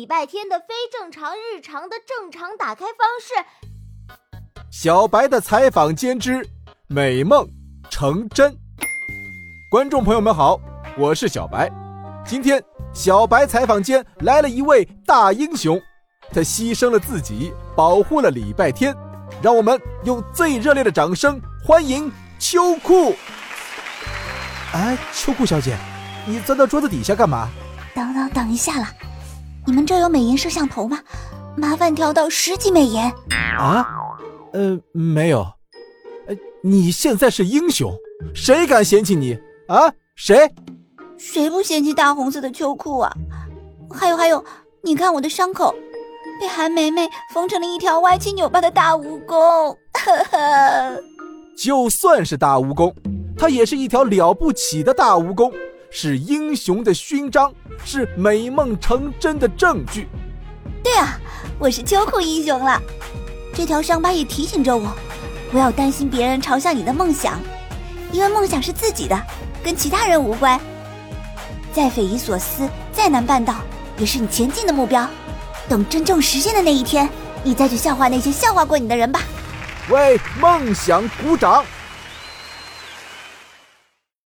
礼拜天的非正常日常的正常打开方式。小白的采访间之美梦成真。观众朋友们好，我是小白。今天小白采访间来了一位大英雄，他牺牲了自己，保护了礼拜天。让我们用最热烈的掌声欢迎秋裤。哎，秋裤小姐，你钻到桌子底下干嘛？等等等一下了，你们这有美颜摄像头吗？麻烦调到十级美颜。啊？呃，没有。呃，你现在是英雄，谁敢嫌弃你啊？谁？谁不嫌弃大红色的秋裤啊？还有还有，你看我的伤口，被韩梅梅缝成了一条歪七扭八的大蜈蚣。呵呵。就算是大蜈蚣，它也是一条了不起的大蜈蚣。是英雄的勋章，是美梦成真的证据。对啊，我是秋裤英雄了。这条伤疤也提醒着我，不要担心别人嘲笑你的梦想，因为梦想是自己的，跟其他人无关。再匪夷所思，再难办到，也是你前进的目标。等真正实现的那一天，你再去笑话那些笑话过你的人吧。为梦想鼓掌。